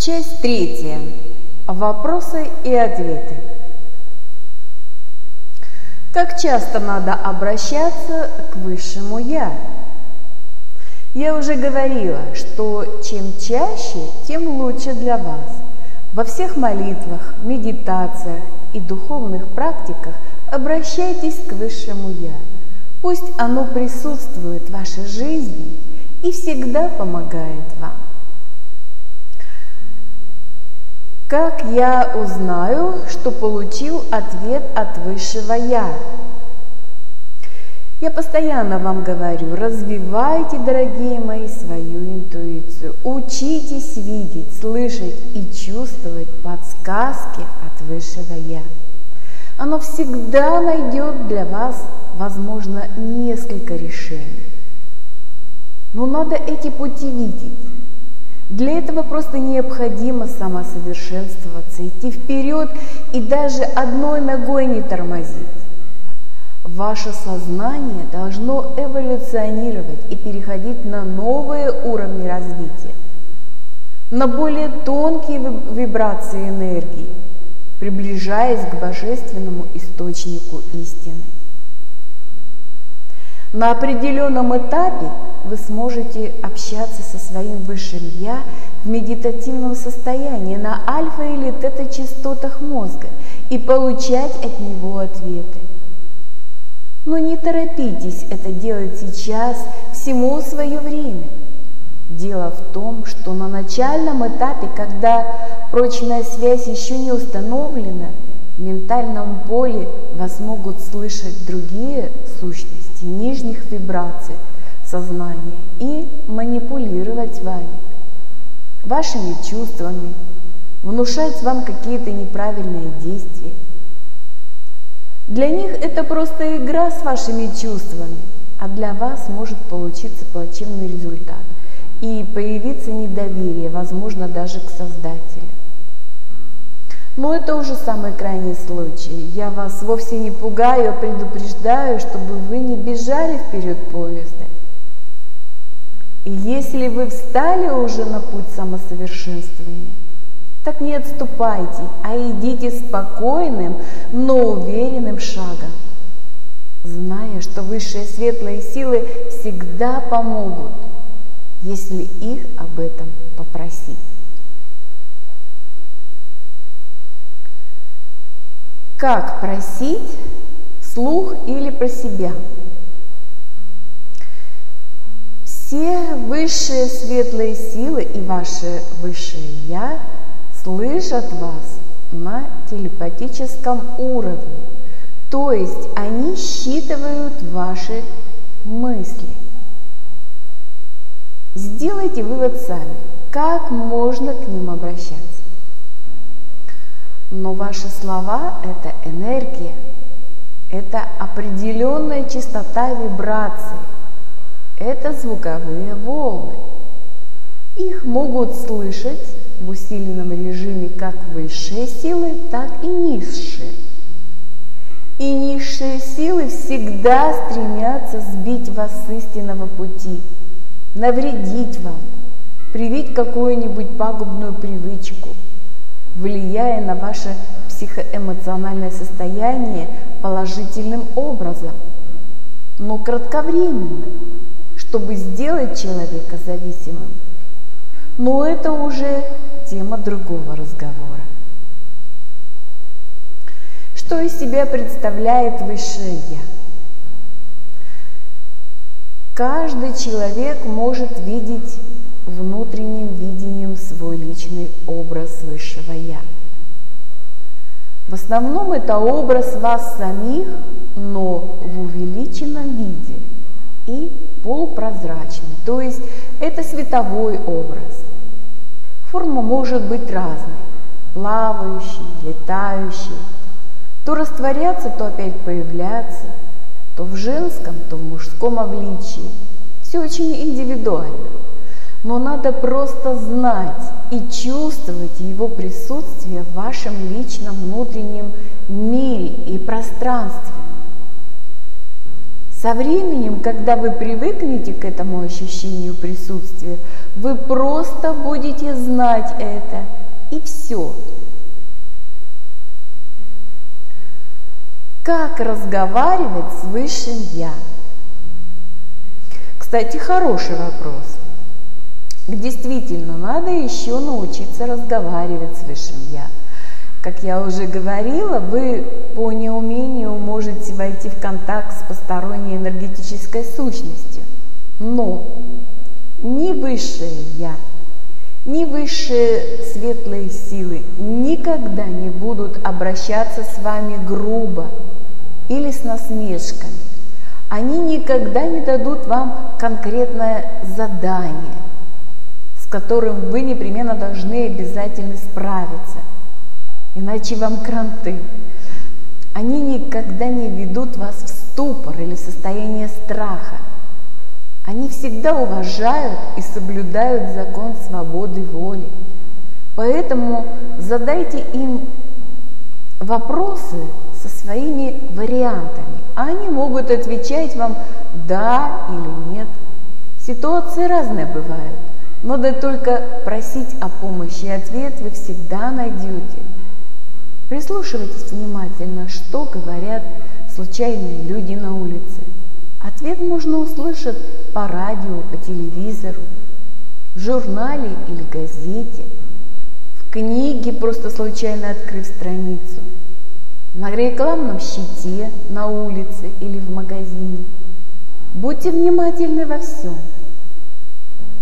Часть третья. Вопросы и ответы. Как часто надо обращаться к Высшему Я? Я уже говорила, что чем чаще, тем лучше для вас. Во всех молитвах, медитациях и духовных практиках обращайтесь к Высшему Я. Пусть оно присутствует в вашей жизни и всегда помогает вам. Как я узнаю, что получил ответ от Высшего Я? Я постоянно вам говорю, развивайте, дорогие мои, свою интуицию. Учитесь видеть, слышать и чувствовать подсказки от Высшего Я. Оно всегда найдет для вас, возможно, несколько решений. Но надо эти пути видеть. Для этого просто необходимо самосовершенствоваться, идти вперед и даже одной ногой не тормозить. Ваше сознание должно эволюционировать и переходить на новые уровни развития, на более тонкие вибрации энергии, приближаясь к божественному источнику истины. На определенном этапе вы сможете общаться со своим высшим Я в медитативном состоянии на альфа или тета-частотах мозга и получать от него ответы. Но не торопитесь это делать сейчас, всему свое время. Дело в том, что на начальном этапе, когда прочная связь еще не установлена, в ментальном поле вас могут слышать другие сущности нижних вибраций сознания и манипулировать вами, вашими чувствами, внушать вам какие-то неправильные действия – для них это просто игра с вашими чувствами, а для вас может получиться плачевный результат и появиться недоверие, возможно, даже к Создателю. Но это уже самый крайний случай. Я вас вовсе не пугаю, а предупреждаю, чтобы вы не бежали вперед поезда. И если вы встали уже на путь самосовершенствования, так не отступайте, а идите спокойным, но уверенным шагом, зная, что высшие светлые силы всегда помогут, если их об этом попросить. Как просить вслух или про себя? Все высшие светлые силы и ваше высшее Я – слышат вас на телепатическом уровне. То есть они считывают ваши мысли. Сделайте вывод сами, как можно к ним обращаться. Но ваши слова – это энергия, это определенная частота вибраций, это звуковые волны. Их могут слышать в усиленном режиме как высшие силы, так и низшие. И низшие силы всегда стремятся сбить вас с истинного пути, навредить вам, привить какую-нибудь пагубную привычку, влияя на ваше психоэмоциональное состояние положительным образом, но кратковременно, чтобы сделать человека зависимым. Но это уже тема другого разговора. Что из себя представляет Высшее Я? Каждый человек может видеть внутренним видением свой личный образ Высшего Я. В основном это образ вас самих, но в увеличенном виде и полупрозрачный, то есть это световой образ. Форма может быть разной, плавающей, летающей, то растворяться, то опять появляться, то в женском, то в мужском обличии. Все очень индивидуально. Но надо просто знать и чувствовать его присутствие в вашем личном внутреннем мире и пространстве. Со временем, когда вы привыкнете к этому ощущению присутствия, вы просто будете знать это, и все. Как разговаривать с Высшим Я? Кстати, хороший вопрос. Действительно, надо еще научиться разговаривать с Высшим Я. Как я уже говорила, вы по неумению можете войти в контакт с посторонней энергетической сущностью. Но ни Высшее Я, ни высшие светлые силы никогда не будут обращаться с вами грубо или с насмешками. Они никогда не дадут вам конкретное задание, которым вы непременно должны обязательно справиться, иначе вам кранты. Они никогда не ведут вас в ступор или состояние страха. Они всегда уважают и соблюдают закон свободы воли. Поэтому задайте им вопросы со своими вариантами. Они могут отвечать вам «да» или «нет». Ситуации разные бывают. Надо только просить о помощи, и ответ вы всегда найдете. Прислушивайтесь внимательно, что говорят случайные люди на улице. Ответ можно услышать по радио, по телевизору, в журнале или газете, в книге, просто случайно открыв страницу, на рекламном щите на улице или в магазине. Будьте внимательны во всем.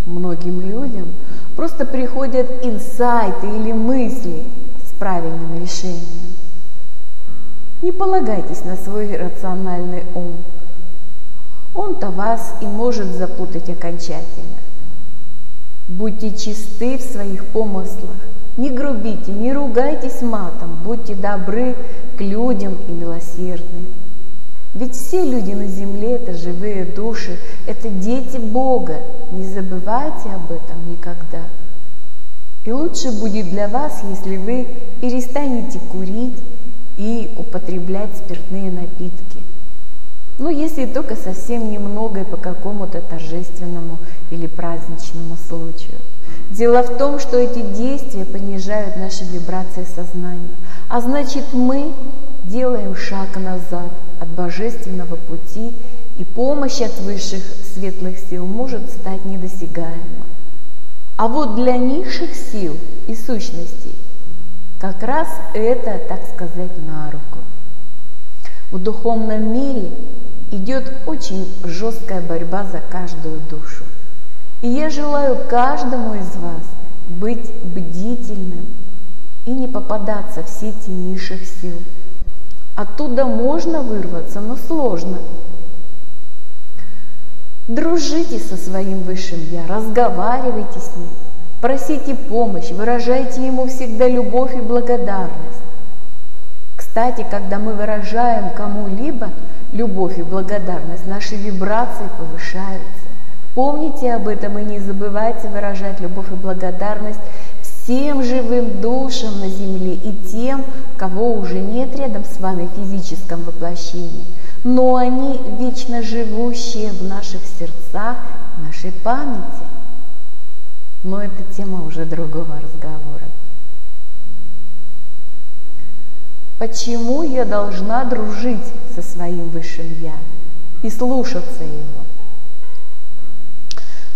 Многим людям просто приходят инсайты или мысли с правильным решением. Не полагайтесь на свой рациональный ум – он-то вас и может запутать окончательно. Будьте чисты в своих помыслах, не грубите, не ругайтесь матом, будьте добры к людям и милосердны. Ведь все люди на земле – это живые души, это дети Бога. Не забывайте об этом никогда. И лучше будет для вас, если вы перестанете курить и употреблять спиртные напитки. Ну, если только совсем немного и по какому-то торжественному или праздничному случаю. Дело в том, что эти действия понижают наши вибрации сознания, а значит мы делаем шаг назад от божественного пути, и помощь от высших светлых сил может стать недосягаема. А вот для низших сил и сущностей как раз это, так сказать, на руку. В духовном мире идет очень жесткая борьба за каждую душу. И я желаю каждому из вас быть бдительным и не попадаться в сети низших сил. Оттуда можно вырваться, но сложно. Дружите со своим Высшим Я, разговаривайте с Ним, просите помощь, выражайте Ему всегда любовь и благодарность. Кстати, когда мы выражаем кому-либо любовь и благодарность, наши вибрации повышаются. Помните об этом и не забывайте выражать любовь и благодарность всем живым душам на земле и тем, кого уже нет рядом с вами в физическом воплощении, но они вечно живущие в наших сердцах, в нашей памяти. Но это тема уже другого разговора. Почему я должна дружить со своим высшим Я и слушаться его?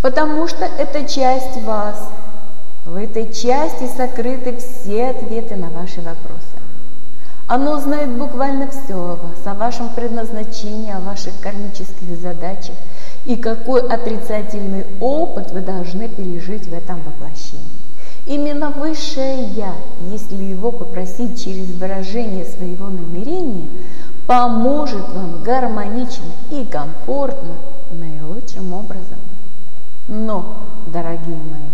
Потому что это часть вас. В этой части сокрыты все ответы на ваши вопросы. Оно знает буквально все о вас, о вашем предназначении, о ваших кармических задачах и какой отрицательный опыт вы должны пережить в этом воплощении. Именно высшее Я, если его попросить через выражение своего намерения, поможет вам гармонично и комфортно наилучшим образом. Но, дорогие мои,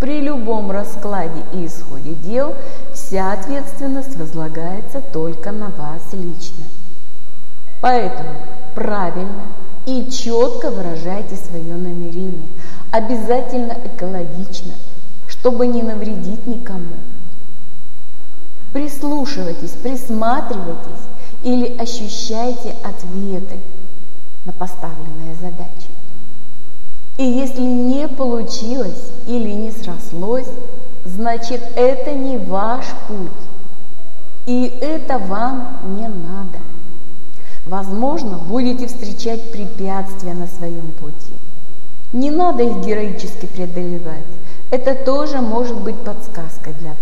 при любом раскладе и исходе дел вся ответственность возлагается только на вас лично. Поэтому правильно и четко выражайте свое намерение, обязательно экологично – чтобы не навредить никому. Прислушивайтесь, присматривайтесь или ощущайте ответы. на поставленные задачи. И если не получилось или не срослось, значит это не ваш путь. И это вам не надо. Возможно, будете встречать препятствия на своем пути. Не надо их героически преодолевать. Это тоже может быть подсказкой для вас.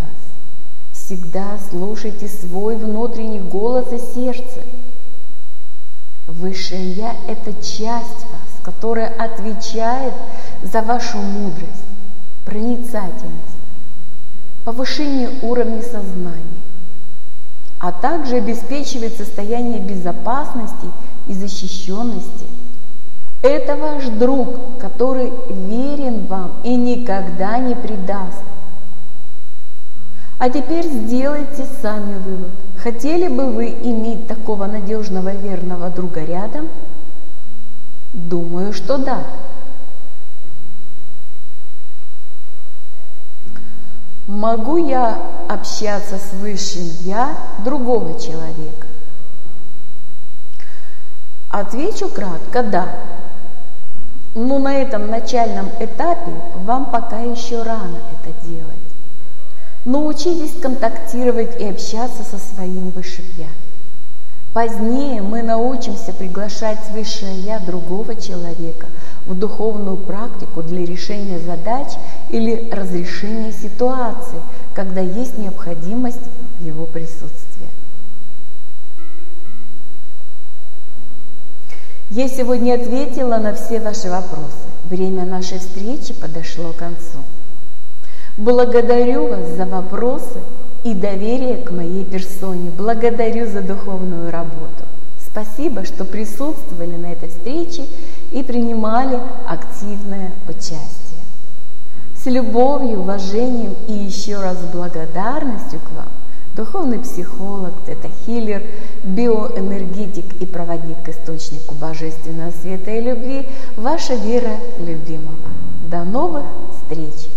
Всегда слушайте свой внутренний голос и сердце. Высшее Я – это часть которая отвечает за вашу мудрость, проницательность, повышение уровня сознания, а также обеспечивает состояние безопасности и защищенности. Это ваш друг, который верен вам и никогда не предаст. А теперь сделайте сами вывод. Хотели бы вы иметь такого надежного верного друга рядом? Думаю, что да. Могу я общаться с высшим я другого человека? Отвечу кратко «да». Но на этом начальном этапе вам пока еще рано это делать. Научитесь контактировать и общаться со своим Высшим Я. Позднее мы научимся приглашать Высшее Я другого человека в духовную практику для решения задач или разрешения ситуации, когда есть необходимость его присутствия. Я сегодня ответила на все ваши вопросы. Время нашей встречи подошло к концу. Благодарю вас за вопросы и доверие к моей персоне. Благодарю за духовную работу. Спасибо, что присутствовали на этой встрече и принимали активное участие. С любовью, уважением и еще раз благодарностью к вам духовный психолог, тета-хиллер, биоэнергетик и проводник к источнику божественного света и любви, ваша Вера любимого. До новых встреч!